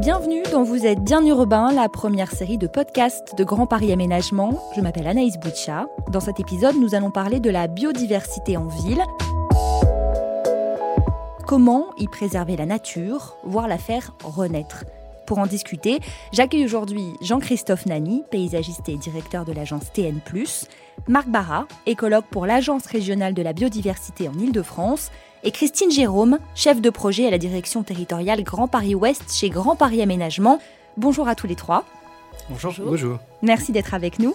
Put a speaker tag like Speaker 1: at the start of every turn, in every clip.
Speaker 1: Bienvenue dans Vous êtes bien urbain, la première série de podcasts de Grand Paris Aménagement. Je m'appelle Anaïs Boucha. Dans cet épisode, nous allons parler de la biodiversité en ville. Comment y préserver la nature, voire la faire renaître pour en discuter, j'accueille aujourd'hui Jean-Christophe Nani, paysagiste et directeur de l'agence TN+, Marc Barra, écologue pour l'Agence régionale de la biodiversité en Île-de-France, et Christine Jérôme, chef de projet à la direction territoriale Grand Paris Ouest chez Grand Paris Aménagement. Bonjour à tous les trois.
Speaker 2: Bonjour. Bonjour.
Speaker 1: Merci d'être avec nous.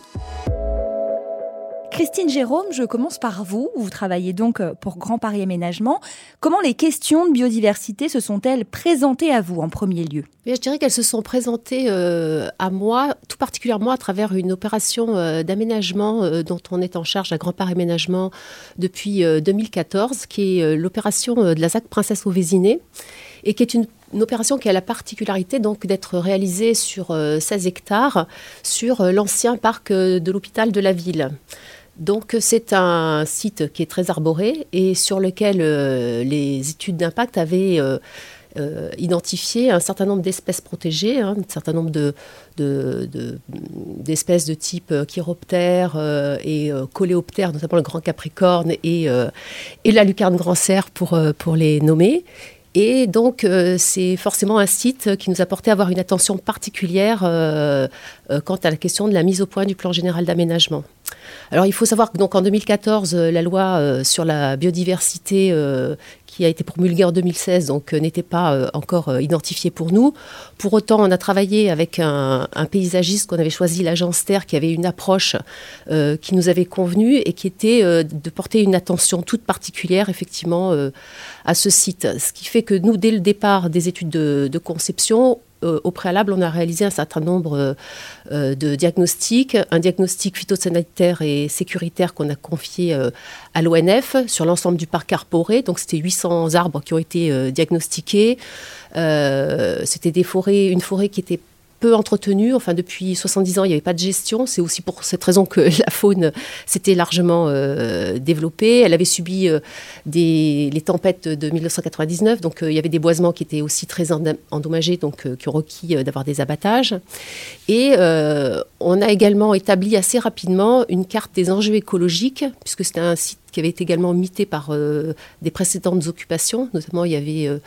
Speaker 1: Christine Jérôme, je commence par vous. Vous travaillez donc euh, pour Grand Paris Aménagement. Comment les questions de biodiversité se sont-elles présentées à vous en premier lieu?
Speaker 3: Je dirais qu'elles se sont présentées euh, à moi, tout particulièrement à travers une opération euh, d'aménagement dont on est en charge à Grand Paris Aménagement depuis 2014, qui est l'opération de la ZAC Princesse au Vésiné et qui est une opération qui a la particularité donc d'être réalisée sur 16 hectares sur l'ancien parc de l'hôpital de la ville. Donc c'est un site qui est très arboré et sur lequel euh, les études d'impact avaient euh, euh, identifié un certain nombre d'espèces protégées, hein, un certain nombre d'espèces de, type chiroptère et coléoptère, notamment le grand capricorne et, la lucarne grand cerf pour les nommer. Et donc, c'est forcément un site qui nous a porté à avoir une attention particulière quant à la question de la mise au point du plan général d'aménagement. Alors il faut savoir que donc en 2014, euh, la loi euh, sur la biodiversité euh, qui a été promulguée en 2016 donc n'était pas encore identifiée pour nous. Pour autant, on a travaillé avec un, paysagiste qu'on avait choisi, l'agence Terre, qui avait une approche qui nous avait convenu et qui était de porter une attention toute particulière effectivement à ce site. Ce qui fait que nous, dès le départ des études de conception, euh, au préalable, on a réalisé un certain nombre euh, euh, de diagnostics, un diagnostic phytosanitaire et sécuritaire qu'on a confié à l'ONF sur l'ensemble du parc arboré. Donc, c'était 800 arbres qui ont été diagnostiqués. c'était des forêts, une forêt qui était peu entretenu. Enfin, depuis 70 ans, il n'y avait pas de gestion. C'est aussi pour cette raison que la faune s'était largement euh, développée. Elle avait subi euh, des, les tempêtes de 1999, donc euh, il y avait des boisements qui étaient aussi très endommagés, donc qui ont requis d'avoir des abattages. Et on a également établi assez rapidement une carte des enjeux écologiques, puisque c'était un site qui avait été également mité par euh, des précédentes occupations. Notamment, il y avait euh,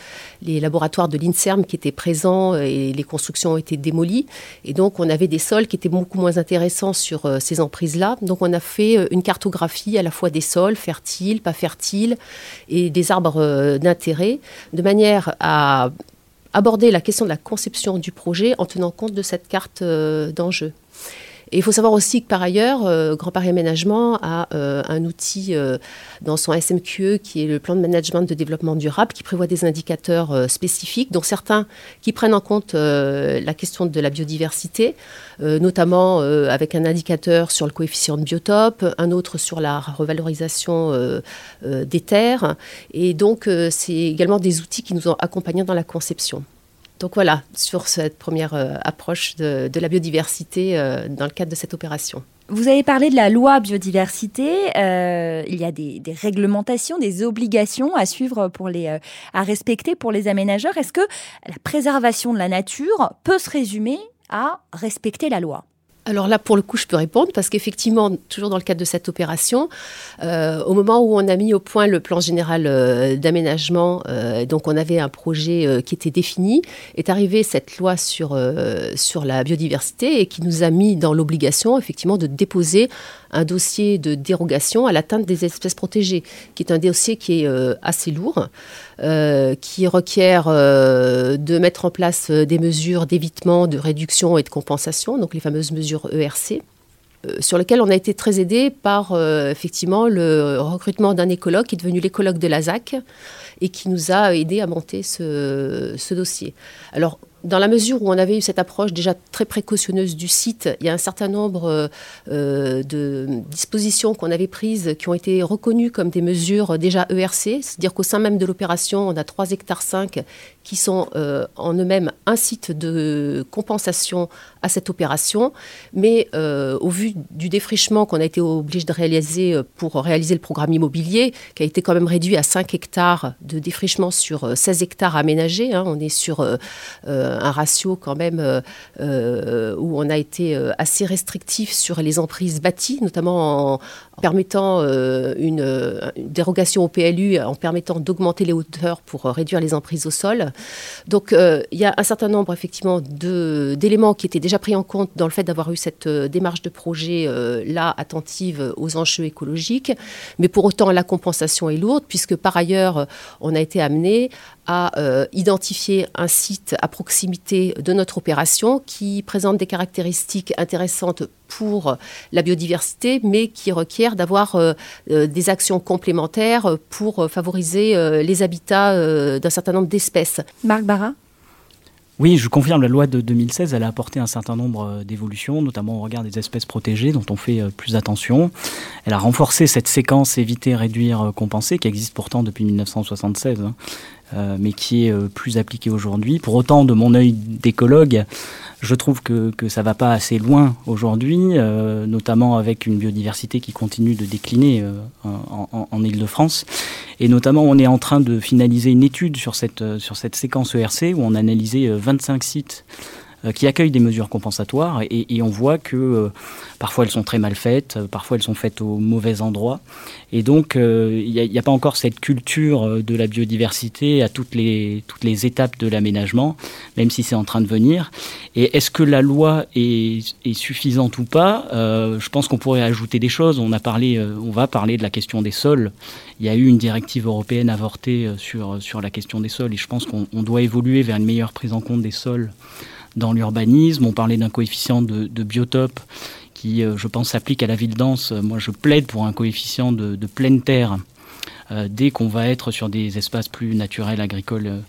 Speaker 3: les laboratoires de l'INSERM qui étaient présents et les constructions ont été démolies. Et donc, on avait des sols qui étaient beaucoup moins intéressants sur euh, ces emprises-là. Donc, on a fait une cartographie à la fois des sols, fertiles, pas fertiles, et des arbres d'intérêt, de manière à aborder la question de la conception du projet en tenant compte de cette carte d'enjeu. Il faut savoir aussi que par ailleurs, euh, Grand Paris Aménagement a euh, un outil euh, dans son SMQE qui est le plan de management de développement durable qui prévoit des indicateurs spécifiques, dont certains qui prennent en compte la question de la biodiversité, notamment avec un indicateur sur le coefficient de biotope, un autre sur la revalorisation des terres. Et donc, c'est également des outils qui nous ont accompagnés dans la conception. Donc voilà, sur cette première euh, approche de, la biodiversité euh, dans le cadre de cette opération.
Speaker 1: Vous avez parlé de la loi biodiversité. Euh, il y a des, réglementations, des obligations à suivre pour les, à respecter pour les aménageurs. Est-ce que la préservation de la nature peut se résumer à respecter la loi?
Speaker 3: Alors là, pour le coup, je peux répondre parce qu'effectivement, toujours dans le cadre de cette opération, euh, au moment où on a mis au point le plan général euh, d'aménagement, euh, donc on avait un projet qui était défini, est arrivée cette loi sur, sur la biodiversité et qui nous a mis dans l'obligation, effectivement, de déposer un dossier de dérogation à l'atteinte des espèces protégées, qui est un dossier qui est assez lourd, qui requiert de mettre en place des mesures d'évitement, de réduction et de compensation, donc les fameuses mesures ERC euh, sur lequel on a été très aidé par euh, effectivement le recrutement d'un écologue qui est devenu l'écologue de la ZAC et qui nous a aidé à monter ce, ce dossier. Alors dans la mesure où on avait eu cette approche déjà très précautionneuse du site, il y a un certain nombre euh, euh, de dispositions qu'on avait prises qui ont été reconnues comme des mesures déjà ERC, c'est-à-dire qu'au sein même de l'opération, on a 3 hectares 5 qui sont euh, en eux-mêmes un site de compensation à cette opération, mais au vu du défrichement qu'on a été obligé de réaliser pour réaliser le programme immobilier, qui a été quand même réduit à 5 hectares de défrichement sur 16 hectares aménagés, hein, on est sur un ratio quand même où on a été assez restrictif sur les emprises bâties, notamment en, permettant une, dérogation au PLU, en permettant d'augmenter les hauteurs pour réduire les emprises au sol. Donc il y a un certain nombre effectivement d'éléments qui étaient déjà pris en compte dans le fait d'avoir eu cette démarche de projet là attentive aux enjeux écologiques, mais pour autant la compensation est lourde puisque par ailleurs on a été amené à euh, identifier un site à proximité de notre opération qui présente des caractéristiques intéressantes pour la biodiversité, mais qui requiert d'avoir euh, euh, des actions complémentaires pour favoriser les habitats d'un certain nombre d'espèces.
Speaker 1: Marc Barra
Speaker 2: oui, je confirme, la loi de 2016, elle a apporté un certain nombre d'évolutions, notamment au regard des espèces protégées, dont on fait plus attention. Elle a renforcé cette séquence éviter, réduire, compenser, qui existe pourtant depuis 1976. Euh, mais qui est euh, plus appliqué aujourd'hui. Pour autant, de mon œil d'écologue, je trouve que, que ça va pas assez loin aujourd'hui, euh, notamment avec une biodiversité qui continue de décliner en, en, en Ile-de-France. Et notamment, on est en train de finaliser une étude sur cette, sur cette séquence ERC où on a analysé 25 sites euh, qui accueillent des mesures compensatoires et, on voit que euh, parfois elles sont très mal faites, euh, parfois elles sont faites au mauvais endroit. Et donc il n'y a, pas encore cette culture de la biodiversité à toutes les, toutes les étapes de l'aménagement, même si c'est en train de venir. Et est-ce que la loi est, est suffisante ou pas? Je pense qu'on pourrait ajouter des choses. On, a parlé, on va parler de la question des sols. Il y a eu une directive européenne avortée sur, sur la question des sols et je pense qu'on doit évoluer vers une meilleure prise en compte des sols dans l'urbanisme. On parlait d'un coefficient de, biotope qui, euh, je pense, s'applique à la ville dense. Moi, je plaide pour un coefficient de, pleine terre euh, dès qu'on va être sur des espaces plus naturels, agricoles euh,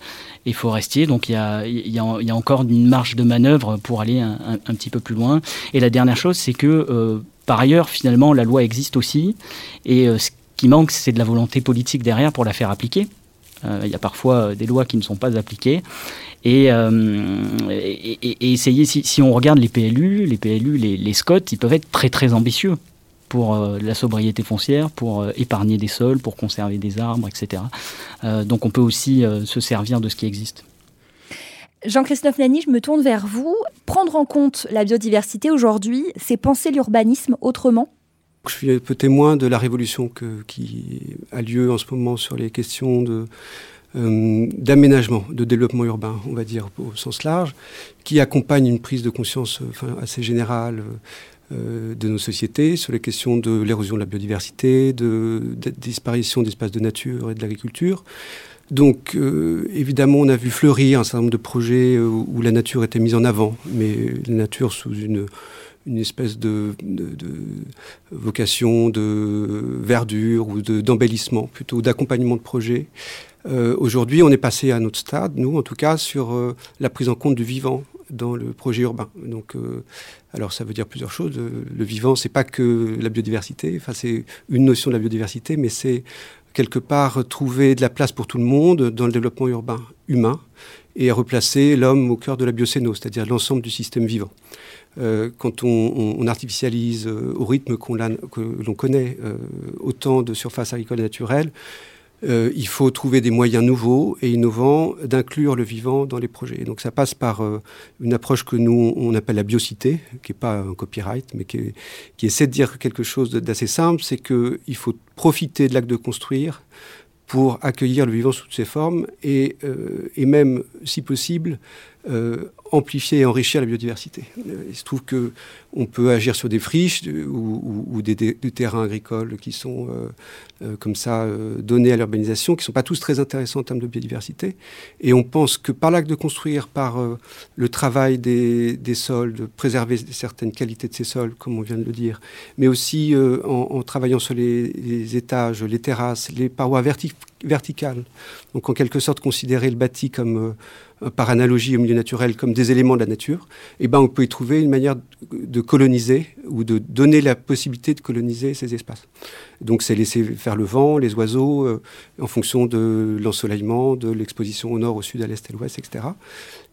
Speaker 2: et forestiers. Donc il y, a, encore une marge de manœuvre pour aller un, petit peu plus loin. Et la dernière chose, c'est que par ailleurs, finalement, la loi existe aussi. Et ce qui manque, c'est de la volonté politique derrière pour la faire appliquer. Il y a parfois des lois qui ne sont pas appliquées. Euh, et, et, essayer, si, on regarde les PLU, les PLU, les, les SCOT, ils peuvent être très très ambitieux pour euh, la sobriété foncière, pour euh, épargner des sols, pour conserver des arbres, etc. donc on peut aussi se servir de ce qui existe.
Speaker 1: Jean-Christophe Nani, je me tourne vers vous. Prendre en compte la biodiversité aujourd'hui, c'est penser l'urbanisme autrement?
Speaker 4: Je suis un peu témoin de la révolution que, qui a lieu en ce moment sur les questions de euh, d'aménagement, de développement urbain, on va dire au sens large, qui accompagne une prise de conscience enfin, assez générale euh, de nos sociétés sur les questions de l'érosion de la biodiversité, de, de disparition d'espaces de nature et de l'agriculture. Donc, euh, évidemment, on a vu fleurir un certain nombre de projets où la nature était mise en avant, mais la nature sous une, une espèce de, vocation de verdure ou d'embellissement, plutôt d'accompagnement de projets. Euh, aujourd'hui, on est passé à notre stade, nous en tout cas, sur euh, la prise en compte du vivant dans le projet urbain. Donc, euh, alors ça veut dire plusieurs choses. Le, vivant, c'est pas que la biodiversité. Enfin, c'est une notion de la biodiversité, mais c'est quelque part trouver de la place pour tout le monde dans le développement urbain humain et replacer l'homme au cœur de la biocéno, c'est-à-dire l'ensemble du système vivant. quand on, artificialise au rythme que l'on connaît autant de surfaces agricoles naturelles, euh, il faut trouver des moyens nouveaux et innovants d'inclure le vivant dans les projets. donc ça passe par euh, une approche que nous, on appelle la biocité, qui n'est pas un copyright, mais qui, essaie de dire quelque chose d'assez simple, c'est qu'il faut profiter de l'acte de construire pour accueillir le vivant sous toutes ses formes et, euh, et même, si possible, euh, amplifier et enrichir la biodiversité. Euh, il se trouve que on peut agir sur des friches ou, des, terrains agricoles qui sont euh, comme ça donnés à l'urbanisation, qui ne sont pas tous très intéressants en termes de biodiversité. Et on pense que par l'acte de construire, par le travail des, sols, de préserver certaines qualités de ces sols, comme on vient de le dire, mais aussi en, travaillant sur les, les, étages, les terrasses, les parois verticales, donc en quelque sorte considérer le bâti comme euh, par analogie au milieu naturel comme des éléments de la nature, eh ben, on peut y trouver une manière de coloniser ou de donner la possibilité de coloniser ces espaces. Donc c'est laisser faire le vent, les oiseaux, euh, en fonction de l'ensoleillement, de l'exposition au nord, au sud, à l'est à l'ouest, etc.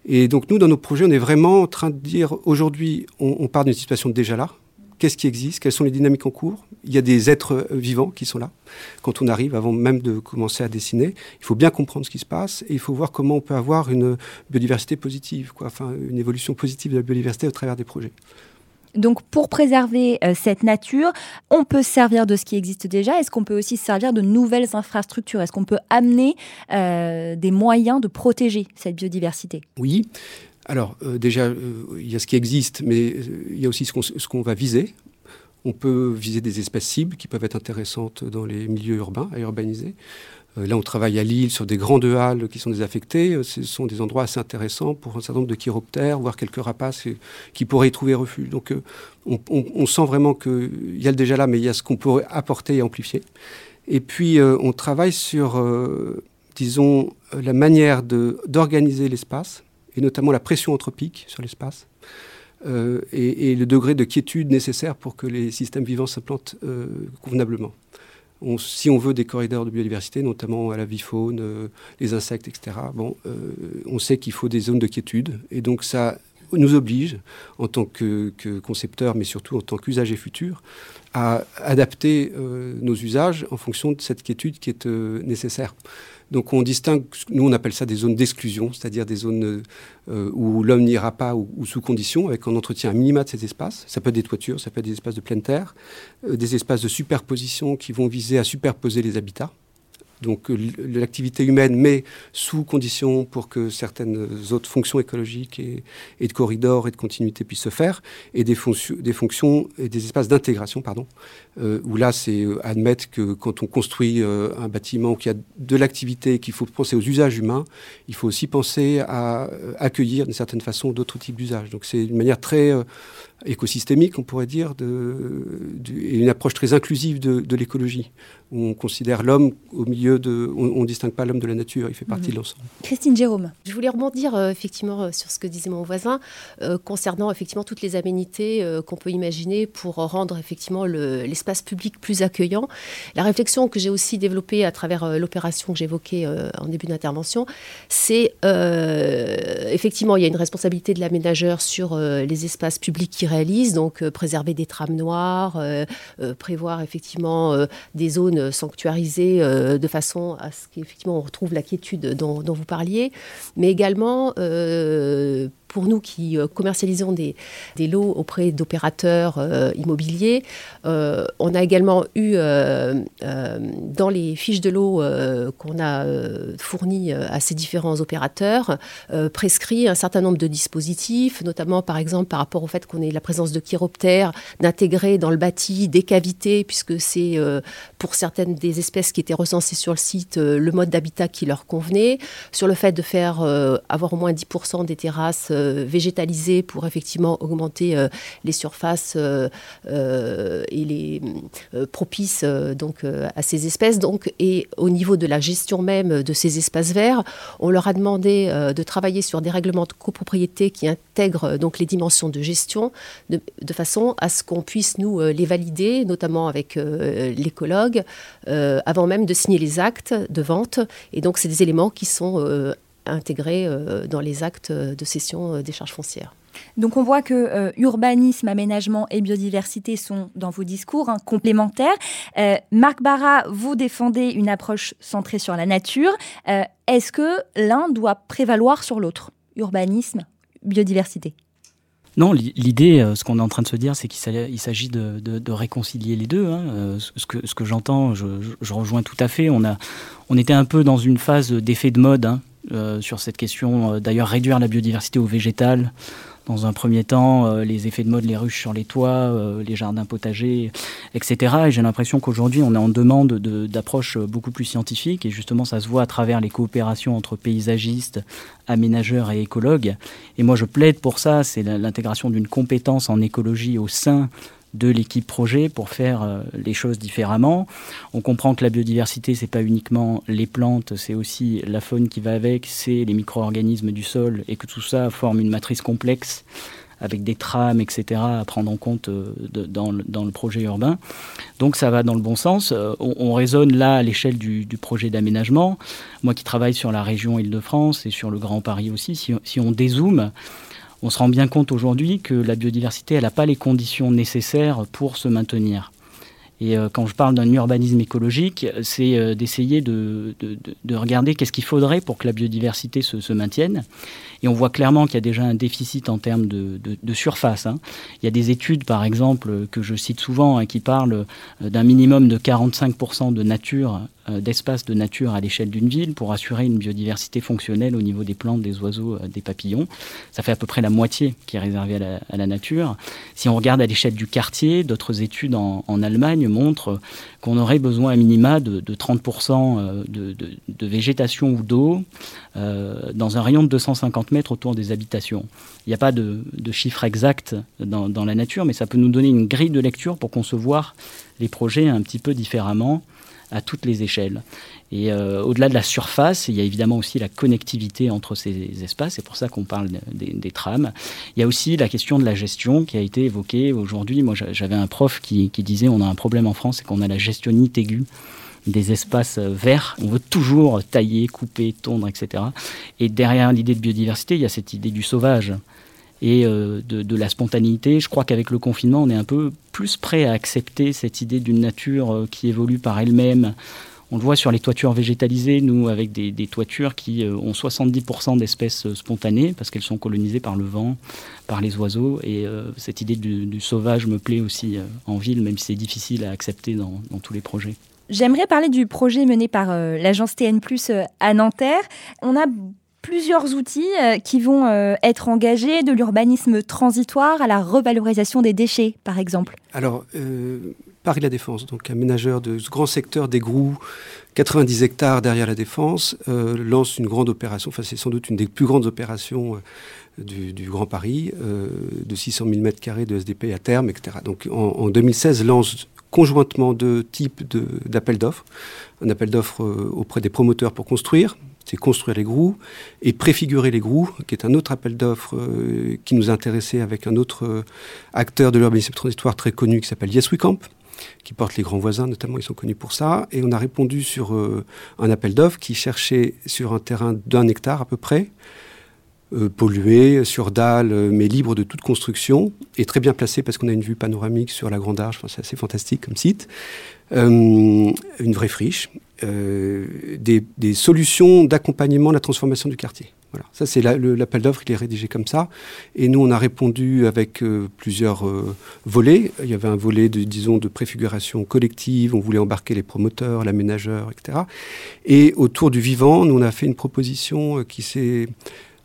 Speaker 4: Et donc nous, dans nos projets, on est vraiment en train de dire, aujourd'hui, on, part d'une situation déjà là, qu'est-ce qui existe, quelles sont les dynamiques en cours? Il y a des êtres vivants qui sont là. Quand on arrive, avant même de commencer à dessiner, il faut bien comprendre ce qui se passe et il faut voir comment on peut avoir une biodiversité positive, quoi, enfin une évolution positive de la biodiversité au travers des projets.
Speaker 1: Donc pour préserver euh, cette nature, on peut se servir de ce qui existe déjà. Est-ce qu'on peut aussi se servir de nouvelles infrastructures? Est-ce qu'on peut amener euh, des moyens de protéger cette biodiversité?
Speaker 4: Oui. Alors euh, déjà, il y a ce qui existe, mais il y a aussi ce qu'on va viser. On peut viser des espèces cibles qui peuvent être intéressantes dans les milieux urbains, à urbaniser. Euh, là, on travaille à Lille sur des grandes halles qui sont désaffectées. Euh, ce sont des endroits assez intéressants pour un certain nombre de chiroptères, voire quelques rapaces qui pourraient y trouver refuge. Donc, euh, on, sent vraiment qu'il y a le déjà là, mais il y a ce qu'on pourrait apporter et amplifier. Et puis, on travaille sur, disons, la manière d'organiser l'espace, et notamment la pression anthropique sur l'espace. et, le degré de quiétude nécessaire pour que les systèmes vivants s'implantent convenablement si on veut des corridors de biodiversité, notamment à la vie faune, euh, les insectes, etc., bon, euh, on sait qu'il faut des zones de quiétude. Et donc ça nous oblige, en tant que, concepteur, mais surtout en tant qu'usager futur, à adapter euh, nos usages en fonction de cette quiétude qui est nécessaire. Donc on distingue, nous on appelle ça des zones d'exclusion, c'est-à-dire des zones euh, où l'homme n'ira pas ou, sous condition, avec un entretien minima de ces espaces. Ça peut être des toitures, ça peut être des espaces de pleine terre, euh, des espaces de superposition qui vont viser à superposer les habitats donc euh, l'activité humaine, mais sous condition pour que certaines autres fonctions écologiques et, de corridors et de continuité puissent se faire, et des, fonctions, et des espaces d'intégration, pardon, euh, où là c'est euh, admettre que quand on construit un bâtiment, qu'il y a de l'activité, qu'il faut penser aux usages humains, il faut aussi penser à accueillir d'une certaine façon d'autres types d'usages. Donc c'est une manière très écosystémique, on pourrait dire, de, et une approche très inclusive de l'écologie où on considère l'homme au milieu de... On ne distingue pas l'homme de la nature, il fait partie de mhm. l'ensemble.
Speaker 1: Christine Jérôme.
Speaker 3: Je voulais rebondir euh, effectivement euh, sur ce que disait mon voisin euh, concernant effectivement toutes les aménités qu'on peut imaginer pour rendre effectivement l'espace public plus accueillant. La réflexion que j'ai aussi développée à travers l'opération que j'évoquais en début d'intervention, c'est effectivement il y a une responsabilité de l'aménageur sur les espaces publics qu'il réalise, donc préserver des trames noires, prévoir effectivement des zones sanctuarisée euh, de façon à ce qu'effectivement on retrouve la quiétude dont, vous parliez, mais également euh, pour nous qui euh, commercialisons des, lots auprès d'opérateurs euh, immobiliers, euh, on a également eu dans les fiches de lots qu'on a fournies à ces différents opérateurs prescrit un certain nombre de dispositifs, notamment par exemple par rapport au fait qu'on ait la présence de chiroptères, d'intégrer dans le bâti des cavités, puisque c'est pour certaines des espèces qui étaient recensées sur le site le mode d'habitat qui leur convenait, sur le fait de faire avoir au moins 10% des terrasses euh, végétalisés pour effectivement augmenter euh, les surfaces euh, et les propices donc à ces espèces. Donc, et au niveau de la gestion même de ces espaces verts, on leur a demandé de travailler sur des règlements de copropriété qui intègrent donc les dimensions de gestion de, façon à ce qu'on puisse nous les valider, notamment avec l'écologue, avant même de signer les actes de vente. Et donc, c'est des éléments qui sont intégrés euh, dans les actes de cession euh, des charges foncières.
Speaker 1: Donc on voit que euh, urbanisme, aménagement et biodiversité sont dans vos discours hein, complémentaires. Marc Barra, vous défendez une approche centrée sur la nature. Est-ce que l'un doit prévaloir sur l'autre? Urbanisme, biodiversité
Speaker 2: non, l'idée, ce qu'on est en train de se dire, c'est qu'il s'agit de, réconcilier les deux. Hein. Ce que, ce que j'entends, je, rejoins tout à fait. On, a, on était un peu dans une phase d'effet de mode. Hein. Euh, sur cette question. Euh, d'ailleurs, réduire la biodiversité au végétal. Dans un premier temps, euh, les effets de mode, les ruches sur les toits, les jardins potagers, etc. Et j'ai l'impression qu'aujourd'hui, on est en demande d'approches beaucoup plus scientifiques. Et justement, ça se voit à travers les coopérations entre paysagistes, aménageurs et écologues. Et moi, je plaide pour ça. C'est l'intégration d'une compétence en écologie au sein de l'équipe projet pour faire euh, les choses différemment. On comprend que la biodiversité, c'est pas uniquement les plantes, c'est aussi la faune qui va avec, c'est les micro-organismes du sol, et que tout ça forme une matrice complexe avec des trames, etc., à prendre en compte euh, dans, le, projet urbain. Donc ça va dans le bon sens. Euh, on, raisonne là à l'échelle du, projet d'aménagement. Moi qui travaille sur la région Île-de-France et sur le Grand Paris aussi, si, si on dézoome, on se rend bien compte aujourd'hui que la biodiversité, elle n'a pas les conditions nécessaires pour se maintenir. Et euh, quand je parle d'un urbanisme écologique, c'est euh, d'essayer de, regarder qu'est-ce qu'il faudrait pour que la biodiversité se, maintienne. Et on voit clairement qu'il y a déjà un déficit en termes de, surface. Hein. Il y a des études, par exemple, que je cite souvent, hein, qui parlent euh, d'un minimum de 45% de nature euh, d'espace de nature à l'échelle d'une ville pour assurer une biodiversité fonctionnelle au niveau des plantes, des oiseaux, euh, des papillons. Ça fait à peu près la moitié qui est réservée à la, nature. Si on regarde à l'échelle du quartier, d'autres études en, Allemagne montrent qu'on aurait besoin à minima de, 30% euh, de, végétation ou d'eau dans un rayon de 250 mètres autour des habitations. Il n'y a pas de, chiffre exact dans la nature, mais ça peut nous donner une grille de lecture pour concevoir les projets un petit peu différemment à toutes les échelles. Et euh, au-delà de la surface, il y a évidemment aussi la connectivité entre ces espaces, c'est pour ça qu'on parle des, trams. Il y a aussi la question de la gestion qui a été évoquée aujourd'hui. Moi, j'avais un prof qui, disait on a un problème en France, c'est qu'on a la gestionnite aiguë des espaces verts. On veut toujours tailler, couper, tondre, etc. Et derrière l'idée de biodiversité, il y a cette idée du sauvage et euh, de, la spontanéité. Je crois qu'avec le confinement, on est un peu plus prêt à accepter cette idée d'une nature euh, qui évolue par elle-même. On le voit sur les toitures végétalisées, nous, avec des, toitures qui euh, ont 70% d'espèces spontanées, parce qu'elles sont colonisées par le vent, par les oiseaux. Et cette idée du, sauvage me plaît aussi en ville, même si c'est difficile à accepter dans, tous les projets.
Speaker 1: J'aimerais parler du projet mené par l'agence TN, à Nanterre. On a plusieurs outils euh, qui vont euh, être engagés, de l'urbanisme transitoire à la revalorisation des déchets, par exemple
Speaker 4: Alors, euh, Paris La Défense, donc aménageur de ce grand secteur des Grous, 90 hectares derrière la Défense, lance une grande opération, enfin c'est sans doute une des plus grandes opérations du, Grand Paris, de 600 000 m2 de SDP à terme, etc. Donc en, en 2016 lance conjointement deux types d'appels d'offres. Un appel d'offres auprès des promoteurs pour construire, c'est construire les grous et préfigurer les grous, qui est un autre appel d'offres euh, qui nous intéressait avec un autre euh, acteur de l'urbanisme transitoire très connu qui s'appelle Yes Camp, qui porte les grands voisins, notamment, ils sont connus pour ça. Et on a répondu sur euh, un appel d'offres qui cherchait sur un terrain d'un hectare à peu près, pollué, sur dalle, mais libre de toute construction, et très bien placé parce qu'on a une vue panoramique sur la Grande Arche, c'est assez fantastique comme site. une vraie friche, euh, des, solutions d'accompagnement de la transformation du quartier. Voilà. Ça, c'est l'appel d'offres, il est rédigé comme ça. Et nous, on a répondu avec euh, plusieurs euh, volets. Il y avait un volet, de, disons, de préfiguration collective. On voulait embarquer les promoteurs, l'aménageur, etc. Et autour du vivant, nous, on a fait une proposition qui s'est...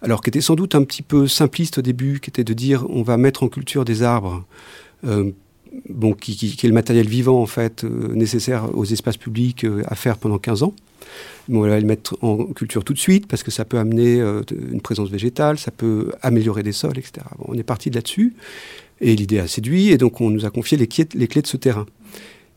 Speaker 4: Alors, qui était sans doute un petit peu simpliste au début, qui était de dire on va mettre en culture des arbres qui, est le matériel vivant en fait euh, nécessaire aux espaces publics euh, à faire pendant 15 ans. on va le mettre en culture tout de suite parce que ça peut amener euh, une présence végétale, ça peut améliorer des sols, etc. on est parti de là-dessus et l'idée a séduit et donc on nous a confié les clés, de ce terrain.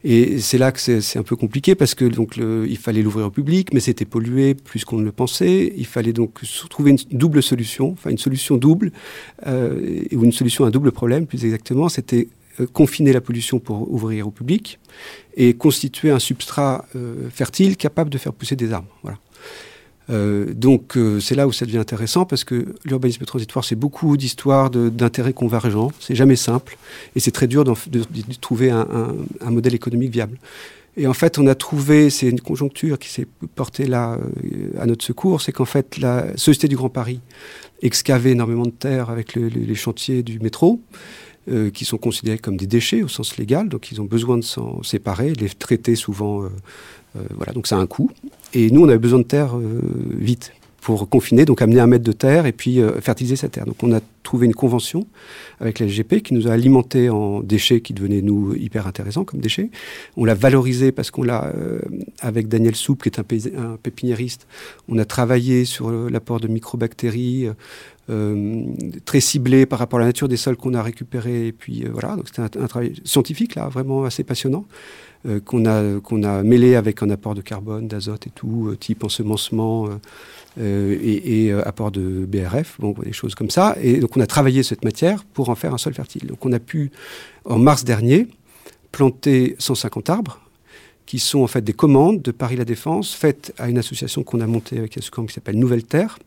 Speaker 4: Et c'est là que c'est un peu compliqué parce que donc il fallait l'ouvrir au public, mais c'était pollué plus qu'on ne le pensait. Il fallait donc trouver une double solution, enfin une solution double ou une solution à un double problème plus exactement. C'était confiner la pollution pour ouvrir au public et constituer un substrat euh, fertile capable de faire pousser des arbres. Voilà. Euh, donc c'est là où ça devient intéressant parce que l'urbanisme transitoire c'est beaucoup d'histoires d'intérêts convergents, c'est jamais simple et c'est très dur de, trouver un, modèle économique viable. Et en fait on a trouvé, c'est une conjoncture qui s'est portée là à notre secours, c'est qu'en fait la Société du Grand Paris excavait énormément de terre avec les chantiers du métro euh, qui sont considérés comme des déchets au sens légal, donc ils ont besoin de s'en séparer, les traiter souvent. Euh, euh, voilà, donc ça a un coût. Et nous, on avait besoin de terre vite pour confiner, donc amener un mètre de terre et puis fertiliser cette terre. Donc on a trouvé une convention avec la SGP qui nous a alimenté en déchets qui devenaient nous hyper intéressants comme déchets. On l'a valorisé parce qu'on l'a, avec Daniel Soupe qui est un, un, pépiniériste, on a travaillé sur l'apport de microbactéries, euh, très ciblé par rapport à la nature des sols qu'on a récupérés. Et puis euh, voilà, donc c'était un, travail scientifique là, vraiment assez passionnant, euh, qu'on a, qu'on a mêlé avec un apport de carbone, d'azote et tout, type ensemencement et, et apport de BRF, bon, des choses comme ça. Et donc on a travaillé cette matière pour en faire un sol fertile. Donc on a pu, en mars dernier, planter 150 arbres qui sont en fait des commandes de Paris La Défense faites à une association qu'on a montée avec Yasukam qui s'appelle Nouvelle Terre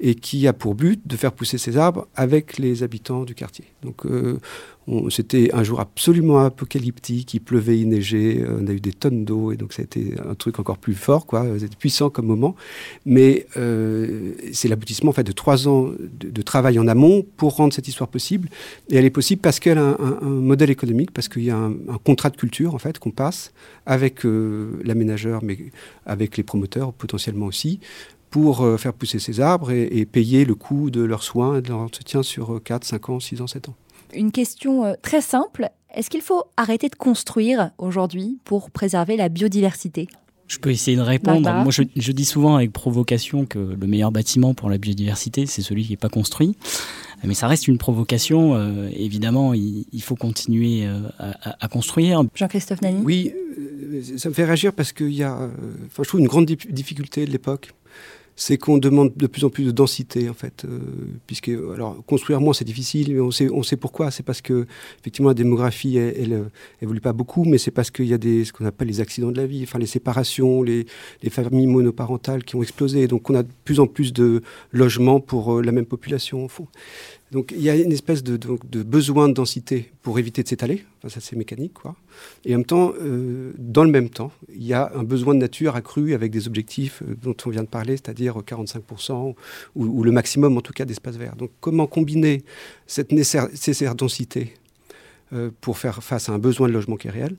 Speaker 4: et qui a pour but de faire pousser ces arbres avec les habitants du quartier. Donc euh, c'était un jour absolument apocalyptique, il pleuvait, il neigeait, euh, on a eu des tonnes d'eau et donc ça a été un truc encore plus fort, quoi. C'était puissant comme moment. Mais euh, c'est l'aboutissement en fait de trois ans de, travail en amont pour rendre cette histoire possible. Et elle est possible parce qu'elle a un, modèle économique, parce qu'il y a un, contrat de culture en fait qu'on passe avec l'aménageur, mais avec les promoteurs potentiellement aussi, pour faire pousser ces arbres et, et, payer le coût de leurs soins et de leur entretien sur 4, 5 ans, 6 ans, 7 ans
Speaker 1: une question euh, très simple. Est-ce qu'il faut arrêter de construire aujourd'hui pour préserver la biodiversité?
Speaker 2: Je peux essayer de répondre. Moi, je, dis souvent avec provocation que le meilleur bâtiment pour la biodiversité, c'est celui qui n'est pas construit. Mais ça reste une provocation. Euh, évidemment, il, faut continuer euh, à, construire.
Speaker 1: Jean-Christophe Nani?
Speaker 4: Oui, ça me fait réagir parce qu'il y a, je trouve, une grande difficulté de l'époque c'est qu'on demande de plus en plus de densité en fait, euh, puisque alors construire moins c'est difficile, mais on sait on sait pourquoi. C'est parce que effectivement la démographie elle, elle, évolue pas beaucoup, mais c'est parce qu'il y a des ce qu'on appelle les accidents de la vie, enfin les séparations, les, les familles monoparentales qui ont explosé, donc on a de plus en plus de logements pour euh, la même population au fond. Donc il y a une espèce de, besoin de densité pour éviter de s'étaler, enfin, ça c'est mécanique quoi. Et en même temps, euh, dans le même temps, il y a un besoin de nature accru avec des objectifs euh, dont on vient de parler, c'est-à-dire 45% ou, le maximum en tout cas d'espace vert. Donc comment combiner cette nécessaire, densité euh, pour faire face à un besoin de logement qui est réel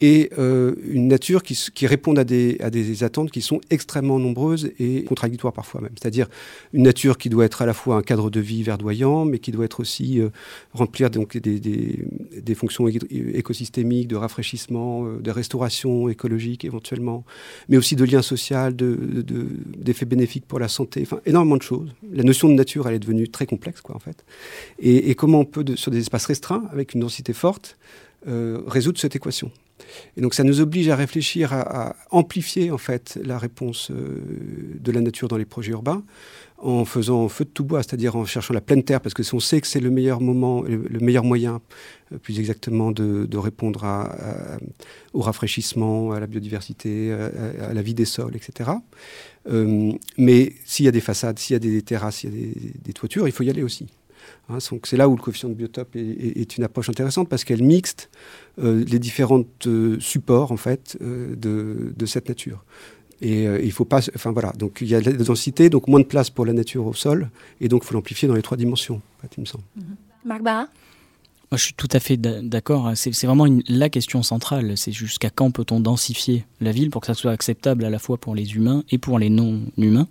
Speaker 4: et euh, une nature qui, qui répond à des, à des, attentes qui sont extrêmement nombreuses et contradictoires parfois même. C'est-à-dire une nature qui doit être à la fois un cadre de vie verdoyant, mais qui doit être aussi euh, remplir donc des, des, des, fonctions écosystémiques, de rafraîchissement, euh, de restauration écologique éventuellement, mais aussi de lien social, d'effets de, bénéfiques pour la santé, enfin énormément de choses. La notion de nature, elle est devenue très complexe, quoi, en fait. Et, et comment on peut, sur des espaces restreints, avec une densité forte, résoudre cette équation? Et donc ça nous oblige à réfléchir à, amplifier en fait la réponse euh, de la nature dans les projets urbains en faisant feu de tout bois, c'est-à-dire en cherchant la pleine terre, parce que on sait que c'est le meilleur moment, le, meilleur moyen, euh, plus exactement, de, répondre au rafraîchissement, à la biodiversité, à, la vie des sols, etc. Euh, mais s'il y a des façades, s'il y a des terrasses, s'il y a des toitures, il faut y aller aussi. Hein, c'est là où le coefficient de biotope est, une approche intéressante parce qu'elle mixte euh, les différents euh, supports en fait euh, de, cette nature. Et il faut pas, enfin voilà, donc il y a de la densité, donc moins de place pour la nature au sol, et donc il faut l'amplifier dans les trois dimensions, il me semble.
Speaker 1: Mm-hmm. Marc Barra?
Speaker 2: Moi, je suis tout à fait d'accord. C'est vraiment la question centrale. C'est jusqu'à quand peut-on densifier la ville pour que ça soit acceptable à la fois pour les humains et pour les non-humains?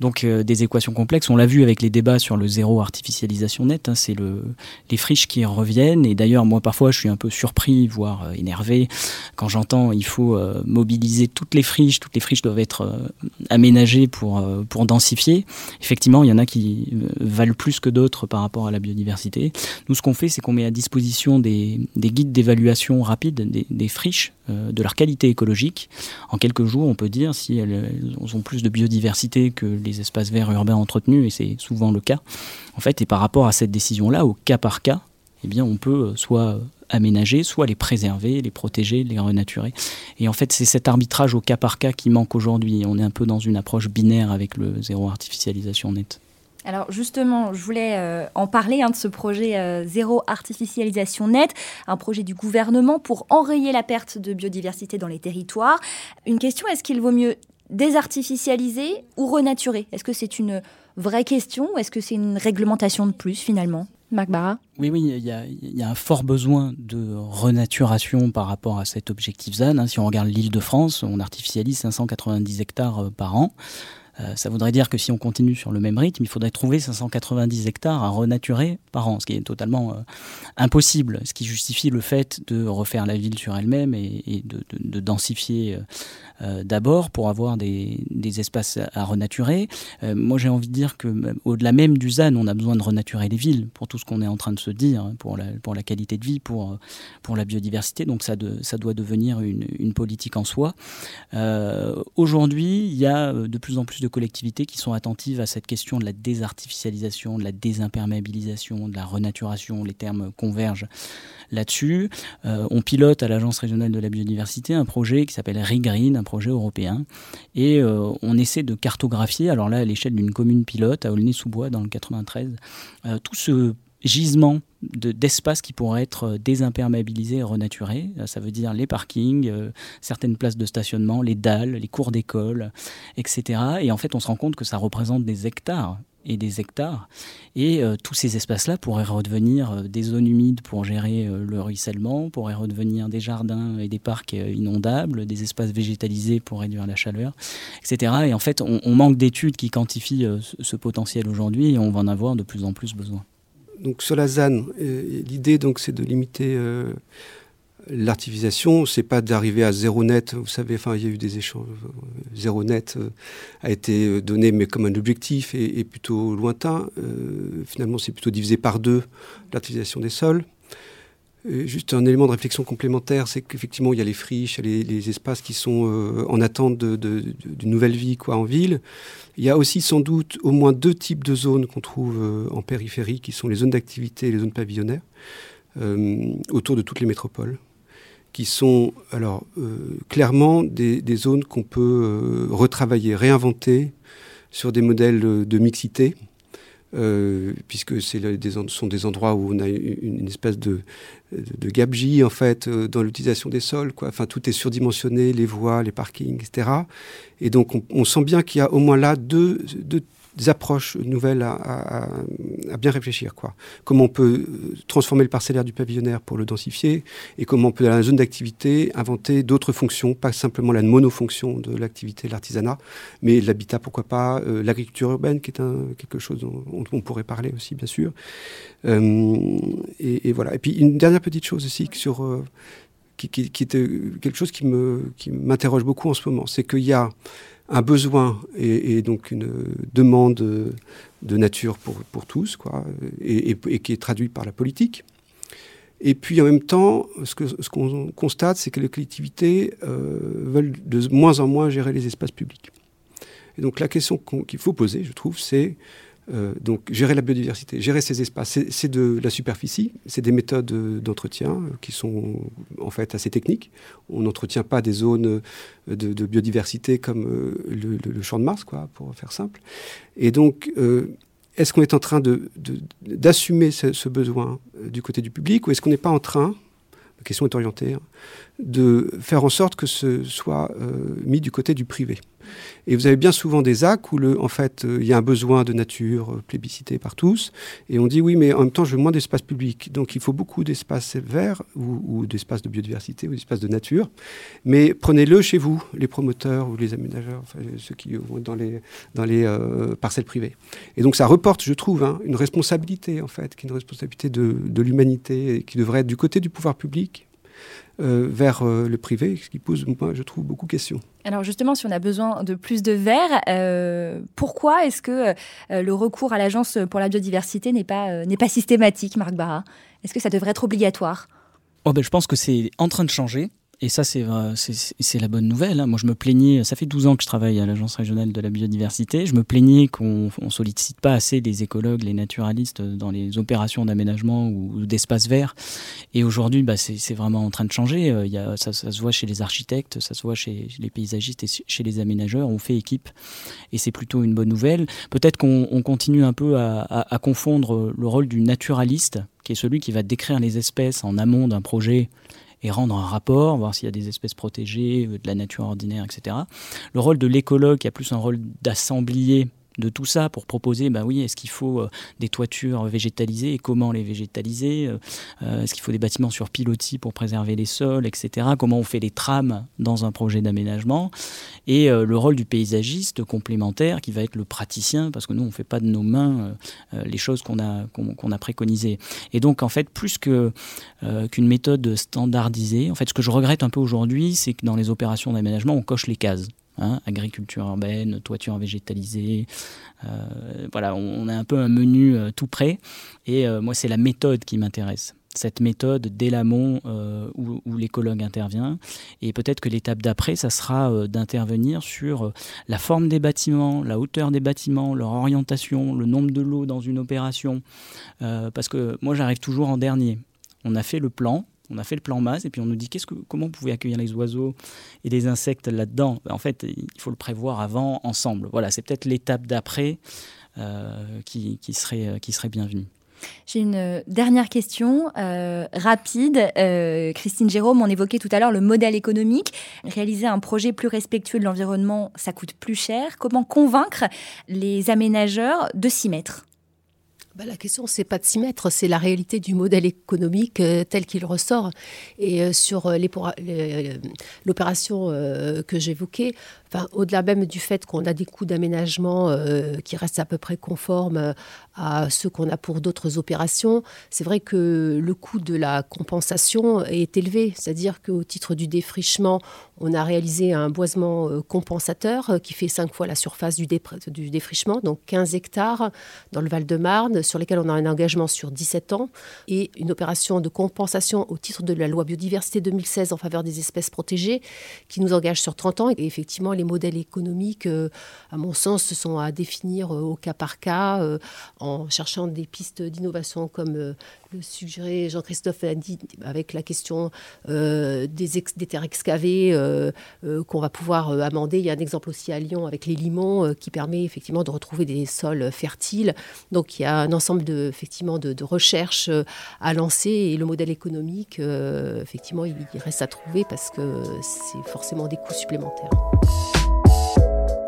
Speaker 2: Donc euh, des équations complexes. On l'a vu avec les débats sur le zéro artificialisation nette. Hein, c'est le, les friches qui reviennent. Et d'ailleurs, moi, parfois, je suis un peu surpris, voire euh, énervé, quand j'entends il faut euh, mobiliser toutes les friches. Toutes les friches doivent être aménagées pour, pour densifier. Effectivement, il y en a qui valent plus que d'autres par rapport à la biodiversité. Nous, ce qu'on fait, c'est qu'on met à disposition des, des guides d'évaluation rapide des, friches, de leur qualité écologique. En quelques jours, on peut dire si elles ont plus de biodiversité que les espaces verts urbains entretenus, et c'est souvent le cas. En fait, et par rapport à cette décision-là, au cas par cas, eh bien, on peut euh, soit aménager, soit les préserver, les protéger, les renaturer. Et en fait, c'est cet arbitrage au cas par cas qui manque aujourd'hui. On est un peu dans une approche binaire avec le zéro artificialisation nette.
Speaker 1: Alors justement, je voulais euh, en parler hein, de ce projet euh, zéro artificialisation nette, un projet du gouvernement pour enrayer la perte de biodiversité dans les territoires. Une question, est-ce qu'il vaut mieux désartificialiser ou renaturer? Est-ce que c'est une vraie question ou est-ce que c'est une réglementation de plus finalement? Marc Barra?
Speaker 2: Oui, oui, il y, a, un fort besoin de renaturation par rapport à cet objectif ZAN. Hein. Si on regarde l'île de France, on artificialise 590 hectares euh, par an. Euh, ça voudrait dire que si on continue sur le même rythme, il faudrait trouver 590 hectares à renaturer par an, ce qui est totalement euh, impossible, ce qui justifie le fait de refaire la ville sur elle-même et, de, densifier euh, d'abord pour avoir des, espaces à renaturer. moi, j'ai envie de dire que au-delà même du ZAN, on a besoin de renaturer les villes pour tout ce qu'on est en train de se dire, hein, pour, la, qualité de vie, pour, la biodiversité. Donc ça, ça doit devenir une, une politique en soi. Aujourd'hui, il y a de plus en plus de collectivités qui sont attentives à cette question de la désartificialisation, de la désimperméabilisation, de la renaturation. Les termes convergent là-dessus. Euh, on pilote à l'Agence régionale de la biodiversité un projet qui s'appelle ReGreen, un projet européen. Et euh, on essaie de cartographier, alors là à l'échelle d'une commune pilote, à Aulnay-sous-Bois dans le 93, euh, tout ce gisement d'espace qui pourraient être désimperméabilisés et renaturés. Ça veut dire les parkings, certaines places de stationnement, les dalles, les cours d'école, etc. Et en fait, on se rend compte que ça représente des hectares et des hectares. Et euh, tous ces espaces-là pourraient redevenir euh, des zones humides pour gérer euh, le ruissellement, pourraient redevenir des jardins et des parcs inondables, des espaces végétalisés pour réduire la chaleur, etc. Et en fait, on, manque d'études qui quantifient ce, potentiel aujourd'hui et on va en avoir de plus en plus besoin.
Speaker 4: Donc sur la ZAN, l'idée donc c'est de limiter L'artificialisation, c'est pas d'arriver à zéro net. Vous savez, enfin, il y a eu des échanges. Zéro net euh, a été donné, mais comme un objectif et, plutôt lointain. Euh, finalement, c'est plutôt divisé par deux l'artificialisation des sols. Juste un élément de réflexion complémentaire, c'est qu'effectivement, il y a les friches, il y a les, espaces qui sont euh, en attente d'une nouvelle vie quoi, en ville. Il y a aussi sans doute au moins deux types de zones qu'on trouve en périphérie, qui sont les zones d'activité et les zones pavillonnaires, autour de toutes les métropoles qui sont alors euh, clairement des, zones qu'on peut euh, retravailler, réinventer sur des modèles de mixité, euh, puisque ce sont des endroits où on a une, espèce de, de, gabegie en fait dans l'utilisation des sols. Quoi. Enfin, tout est surdimensionné, les voies, les parkings, etc. Et donc on, sent bien qu'il y a au moins là deux des approches nouvelles à, bien réfléchir. Quoi. Comment on peut euh, transformer le parcellaire du pavillonnaire pour le densifier et comment on peut, dans la zone d'activité, inventer d'autres fonctions, pas simplement la monofonction de l'activité, l'artisanat, mais l'habitat, pourquoi pas, euh, l'agriculture urbaine, qui est quelque chose dont on, pourrait parler aussi, bien sûr. Euh, et, voilà. Et puis une dernière petite chose aussi sur... qui, qui, était quelque chose qui m'interroge qui beaucoup en ce moment, c'est qu'il y a un besoin et, donc une demande de nature pour, pour tous, quoi, et, qui est traduit par la politique. Et puis en même temps, ce qu'on ce qu'on constate, c'est que les collectivités euh, veulent de moins en moins gérer les espaces publics. Et donc la question qu'il faut poser, je trouve, c'est euh, donc gérer la biodiversité, gérer ces espaces, c'est de la superficie, c'est des méthodes euh, d'entretien euh, qui sont en fait assez techniques. On n'entretient pas des zones de, biodiversité comme le, champ de Mars, quoi, pour faire simple. Et donc, est-ce qu'on est en train d'assumer ce, ce, besoin du côté du public ou est-ce qu'on n'est pas en train, la question est orientée, hein, de faire en sorte que ce soit mis du côté du privé et vous avez bien souvent des actes où, le, en fait, euh, il y a un besoin de nature euh, plébiscité par tous, et on dit oui, mais en même temps, je veux moins d'espace public. Donc il faut beaucoup d'espaces verts ou, d'espaces de biodiversité ou d'espaces de nature. Mais prenez-le chez vous, les promoteurs ou les aménageurs, ceux qui vont dans les, dans les euh, parcelles privées. Et donc ça reporte, je trouve, hein, une responsabilité, en fait, qui est une responsabilité de, de l'humanité, qui devrait être du côté du pouvoir public euh, vers euh, le privé, ce qui pose, moi, je trouve, beaucoup de questions.
Speaker 1: Alors justement, si on a besoin de plus de verre, euh, pourquoi est-ce que le recours à l'Agence pour la biodiversité n'est pas, n'est pas systématique, Marc Barra? Est-ce que ça devrait être obligatoire?
Speaker 2: Oh ben, Je pense que c'est en train de changer. Et ça, euh, c'est la bonne nouvelle. Hein. Moi, je me plaignais, ça fait 12 ans que je travaille à l'Agence régionale de la biodiversité, je me plaignais qu'on ne sollicite pas assez les écologues, les naturalistes dans les opérations d'aménagement ou d'espace vert. Et aujourd'hui, bah, c'est vraiment en train de changer. Euh, il y a, ça, se voit chez les architectes, ça se voit chez les paysagistes et chez les aménageurs. On fait équipe et c'est plutôt une bonne nouvelle. Peut-être qu'on continue un peu à confondre le rôle du naturaliste, qui est celui qui va décrire les espèces en amont d'un projet et rendre un rapport, voir s'il y a des espèces protégées, de la nature ordinaire, etc. Le rôle de l'écologue qui a plus un rôle d'assemblier de tout ça pour proposer, ben oui, est-ce qu'il faut euh, des toitures végétalisées et comment les végétaliser euh, euh, Est-ce qu'il faut des bâtiments sur pilotis pour préserver les sols, etc. Comment on fait les trames dans un projet d'aménagement Et le rôle du paysagiste complémentaire qui va être le praticien, parce que nous, on ne fait pas de nos mains les choses qu'on a, préconisées. Et donc, en fait, plus qu'une méthode standardisée, en fait, ce que je regrette un peu aujourd'hui, c'est que dans les opérations d'aménagement, on coche les cases. Hein, agriculture urbaine, toiture végétalisée. Euh, voilà, on, a un peu un menu euh, tout prêt. Et euh, moi, c'est la méthode qui m'intéresse. cette méthode dès l'amont euh, où, l'écologue intervient. Et peut-être que l'étape d'après, ça sera d'intervenir sur la forme des bâtiments, la hauteur des bâtiments, leur orientation, le nombre de lots dans une opération. parce que moi, j'arrive toujours en dernier. On a fait le plan, on a fait le plan masse et puis on nous dit que, comment vous pouvez accueillir les oiseaux et les insectes là-dedans? En fait, il faut le prévoir avant, ensemble. Voilà, c'est peut-être l'étape d'après qui, qui, serait, bienvenue.
Speaker 1: J'ai une euh, dernière question euh, rapide. Euh, Christine Jérôme, on évoquait tout à l'heure le modèle économique. Réaliser un projet plus respectueux de l'environnement, ça coûte plus cher. Comment convaincre les aménageurs de s'y mettre?
Speaker 3: Bah, la question, c'est pas de s'y mettre, c'est la réalité du modèle économique tel qu'il ressort. Et sur l'opération que j'évoquais, au-delà même du fait qu'on a des coûts d'aménagement euh, qui restent à peu près conformes euh, à ceux qu'on a pour d'autres opérations, c'est vrai que le coût de la compensation est élevé. C'est-à-dire qu'au titre du défrichement, on a réalisé un boisement euh, compensateur qui fait cinq fois la surface du, du défrichement, donc 15 hectares dans le Val-de-Marne, sur lesquels on a un engagement sur 17 ans, et une opération de compensation au titre de la loi biodiversité 2016 en faveur des espèces protégées qui nous engage sur 30 ans. Et effectivement, les modèles économiques, euh, à mon sens, se sont à définir euh, au cas par cas, euh, en cherchant des pistes d'innovation comme le suggérait Jean-Christophe dit avec la question des, des, terres excavées qu'on va pouvoir amender. Il y a un exemple aussi à Lyon avec les limons qui permet effectivement de retrouver des sols fertiles. Donc il y a un ensemble de, effectivement, de, recherches à lancer et le modèle économique, effectivement, il reste à trouver parce que c'est forcément des coûts supplémentaires.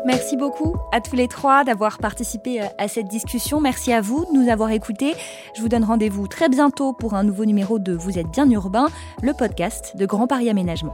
Speaker 1: Merci beaucoup à tous les trois d'avoir participé euh, à cette discussion. Merci à vous de nous avoir écoutés. Je vous donne rendez-vous très bientôt pour un nouveau numéro de Vous êtes bien urbain, le podcast de Grand Paris Aménagement.